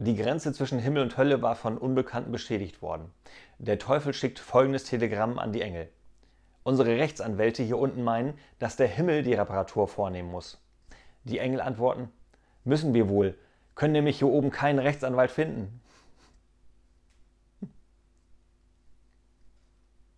Die Grenze zwischen Himmel und Hölle war von Unbekannten beschädigt worden. Der Teufel schickt folgendes Telegramm an die Engel. Unsere Rechtsanwälte hier unten meinen, dass der Himmel die Reparatur vornehmen muss. Die Engel antworten, müssen wir wohl, können nämlich hier oben keinen Rechtsanwalt finden.